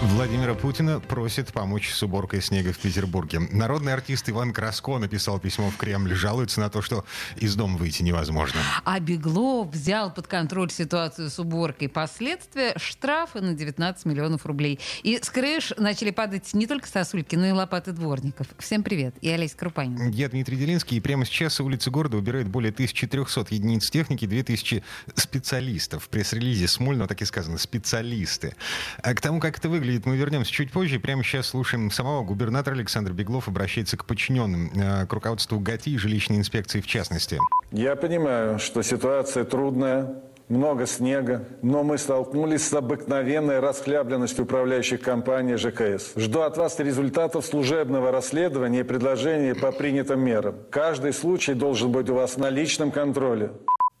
Владимира Путина просит помочь с уборкой снега в Петербурге. Народный артист Иван Краско написал письмо в Кремль, жалуется на то, что из дома выйти невозможно. А Беглов взял под контроль ситуацию с уборкой. Последствия – штрафы на 19 миллионов рублей. И с крыш начали падать не только сосульки, но и лопаты дворников. Всем привет. Я Олеся Крупанин. Я Дмитрий Делинский, и прямо сейчас улицы города убирают более 1300 единиц техники, 2000 специалистов. В пресс-релизе Смольного так и сказано – специалисты. А к тому, как это выглядит, мы вернемся чуть позже. Прямо сейчас слушаем самого губернатора Александр Беглов обращается к подчиненным, э, к руководству ГАТИ и жилищной инспекции в частности. Я понимаю, что ситуация трудная, много снега, но мы столкнулись с обыкновенной расхлябленностью управляющих компаний ЖКС. Жду от вас результатов служебного расследования и предложений по принятым мерам. Каждый случай должен быть у вас на личном контроле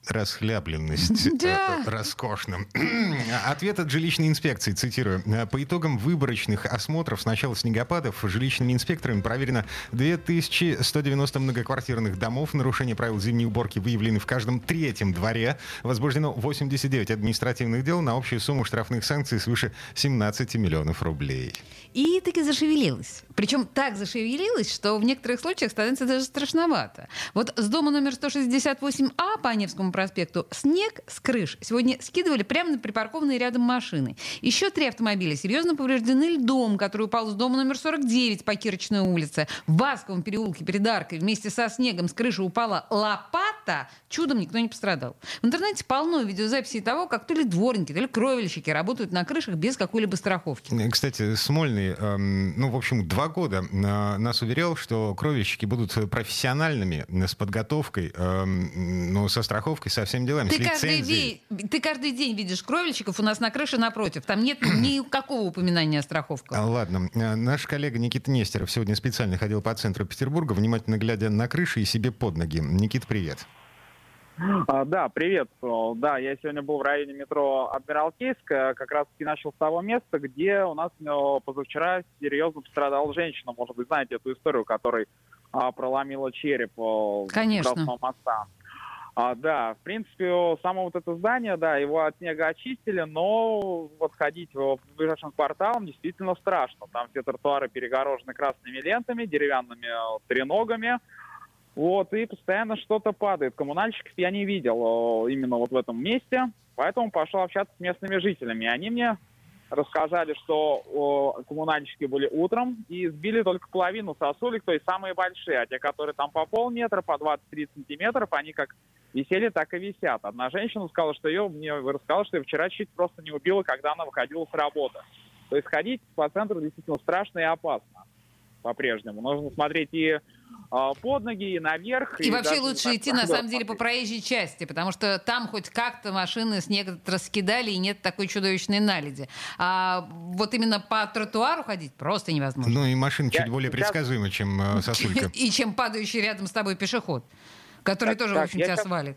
расхлябленность да. роскошным. Ответ от жилищной инспекции, цитирую. По итогам выборочных осмотров с начала снегопадов жилищными инспекторами проверено 2190 многоквартирных домов. Нарушение правил зимней уборки выявлены в каждом третьем дворе. Возбуждено 89 административных дел на общую сумму штрафных санкций свыше 17 миллионов рублей. И таки зашевелилась. Причем так зашевелилась, что в некоторых случаях становится даже страшновато. Вот с дома номер 168А по Невскому проспекту снег с крыш сегодня скидывали прямо на припаркованные рядом машины. Еще три автомобиля серьезно повреждены льдом, который упал с дома номер 49 по Кирочной улице. В Басковом переулке перед аркой вместе со снегом с крыши упала лопата. Чудом никто не пострадал. В интернете полно видеозаписей того, как то ли дворники, то ли кровельщики работают на крышах без какой-либо страховки. Кстати, Смольный, эм, ну, в общем, два года э, нас уверял, что кровельщики будут профессиональными с подготовкой, эм, ну, со страховкой со всеми делами, ты с каждый, день, ты каждый день видишь кровельщиков у нас на крыше напротив. Там нет никакого упоминания о страховках. А, ладно. Э, наш коллега Никита Нестеров сегодня специально ходил по центру Петербурга, внимательно глядя на крыши и себе под ноги. Никит, привет. А, да, привет. Да, я сегодня был в районе метро Адмиралтейская, как раз таки начал с того места, где у нас э, позавчера серьезно пострадала женщина. Может быть, знаете эту историю, которой а, проломила череп э, Конечно. моста. А, да, в принципе, само вот это здание, да, его от снега очистили, но вот ходить в ближайшем кварталом действительно страшно. Там все тротуары перегорожены красными лентами, деревянными э, треногами. Вот, и постоянно что-то падает. Коммунальщиков я не видел э, именно вот в этом месте, поэтому пошел общаться с местными жителями. И они мне рассказали, что коммунальщики были утром и сбили только половину сосулек, то есть самые большие, а те, которые там по полметра, по 20-30 сантиметров, они как висели, так и висят. Одна женщина сказала, что ее, мне рассказала, что ее вчера чуть просто не убила, когда она выходила с работы. То есть ходить по центру действительно страшно и опасно по-прежнему. Нужно смотреть и а, под ноги, и наверх. И, и вообще лучше идти, на самом деле, по проезжей части, потому что там хоть как-то машины снег раскидали, и нет такой чудовищной наледи. А вот именно по тротуару ходить просто невозможно. Ну и машина чуть более предсказуема, чем э, сосулька. И чем падающий рядом с тобой пешеход, который тоже, в общем, тебя свалит.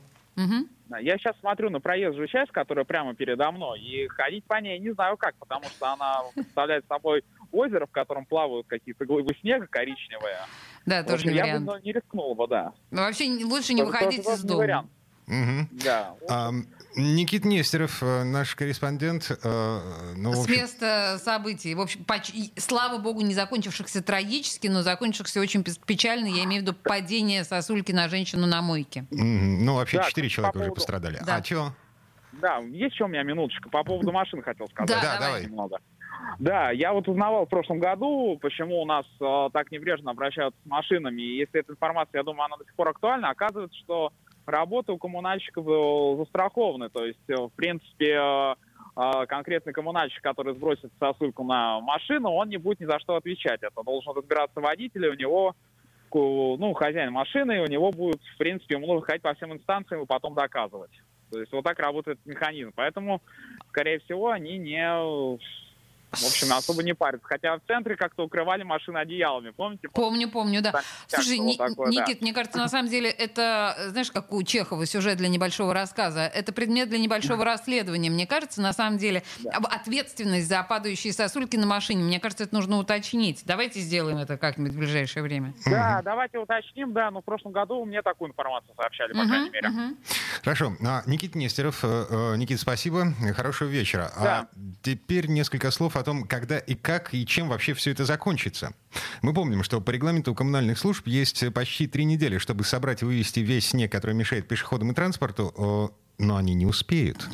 Я сейчас смотрю на проезжую часть, которая прямо передо мной, и ходить по ней не знаю как, потому что она представляет собой озеро, в котором плавают какие-то глыбы снега коричневые. Да, тоже общем, не я вариант. бы не рискнул бы, да. Ну, вообще лучше не выходить из дома. Вариант. Угу. Да. А, Никит Нестеров, э, наш корреспондент. Э, ну, С общем... места событий. В общем, поч... слава богу, не закончившихся трагически, но закончившихся очень печально. Я имею в виду падение сосульки на женщину на мойке. Ну, вообще, да, четыре человека поводу... уже пострадали. Да. А что? Да, есть еще у меня минуточка по поводу машин хотел сказать. Да, Да, давай. давай. Немного. Да, я вот узнавал в прошлом году, почему у нас э, так небрежно обращаются с машинами. И если эта информация, я думаю, она до сих пор актуальна, оказывается, что работы у коммунальщиков э, застрахованы. То есть, э, в принципе, э, э, конкретный коммунальщик, который сбросит сосульку на машину, он не будет ни за что отвечать. Это должен разбираться водитель, у него, ну, хозяин машины, и у него будет, в принципе, ему нужно ходить по всем инстанциям и потом доказывать. То есть вот так работает механизм. Поэтому, скорее всего, они не В общем, особо не парится. Хотя в центре как-то укрывали машины одеялами, помните? Помню, помню, да. Так, Слушай, Ни- такое, да. Никит, мне кажется, на самом деле это, знаешь, как у Чехова сюжет для небольшого рассказа. Это предмет для небольшого расследования. Мне кажется, на самом деле, об- ответственность за падающие сосульки на машине, мне кажется, это нужно уточнить. Давайте сделаем это как-нибудь в ближайшее время. Да, давайте уточним, да, но в прошлом году мне такую информацию сообщали, по крайней мере. Хорошо. А, Никита Нестеров, э, э, Никит, спасибо. Хорошего вечера. Да. А теперь несколько слов о том, когда и как и чем вообще все это закончится. Мы помним, что по регламенту коммунальных служб есть почти три недели, чтобы собрать и вывести весь снег, который мешает пешеходам и транспорту, э, но они не успеют.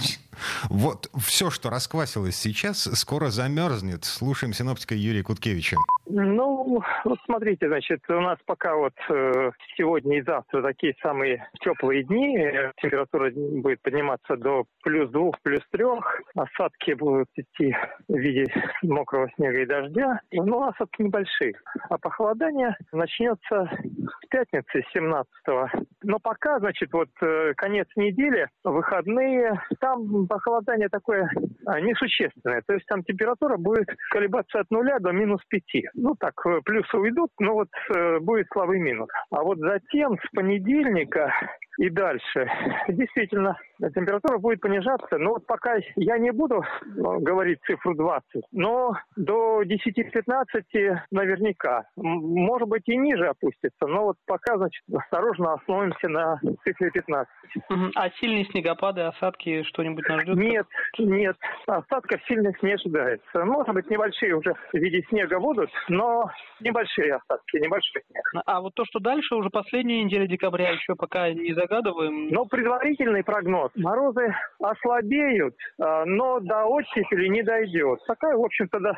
Вот все, что расквасилось сейчас, скоро замерзнет. Слушаем синоптика Юрия Куткевича. Ну, вот смотрите, значит, у нас пока вот э, сегодня и завтра такие самые теплые дни. Температура будет подниматься до плюс двух, плюс трех. Осадки будут идти в виде мокрого снега и дождя. Но осадки небольшие. А похолодание начнется в пятницы 17-го. Но пока, значит, вот э, конец недели, выходные, там похолодание такое а, несущественное. То есть там температура будет колебаться от нуля до минус пяти. Ну так, э, плюсы уйдут, но вот э, будет слабый минус. А вот затем с понедельника и дальше действительно температура будет понижаться. Но вот пока я не буду э, говорить цифру 20, но до 10-15 наверняка. Может быть и ниже опустится, но вот пока, значит, осторожно остановимся на цифре 15. Мгм. А сильные снегопады, осадки, что-нибудь нас ждет? Нет, нет, остатков сильных не ожидается. Может быть, небольшие уже в виде снега будут, но небольшие остатки, небольшой снег. А вот то, что дальше, уже последняя неделя декабря, еще пока не загадываем. Но предварительный прогноз. Морозы ослабеют, а, но до оттепели не дойдет. Такая, в общем-то, да,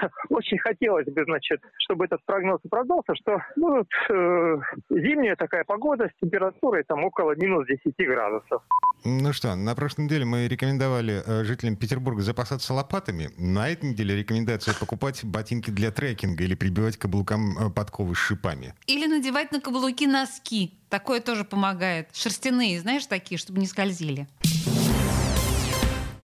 очень хотелось бы, значит, чтобы этот прогноз оправдался, что будут э, зимняя такая погода с температурой там около минус 10 градусов. Ну что, на прошлой неделе мы рекомендовали э, жителям Петербурга запасаться лопатами. На этой неделе рекомендация покупать ботинки для трекинга или прибивать к каблукам э, подковы с шипами. Или надевать на каблуки носки. Такое тоже помогает. Шерстяные, знаешь, такие, чтобы не скользили.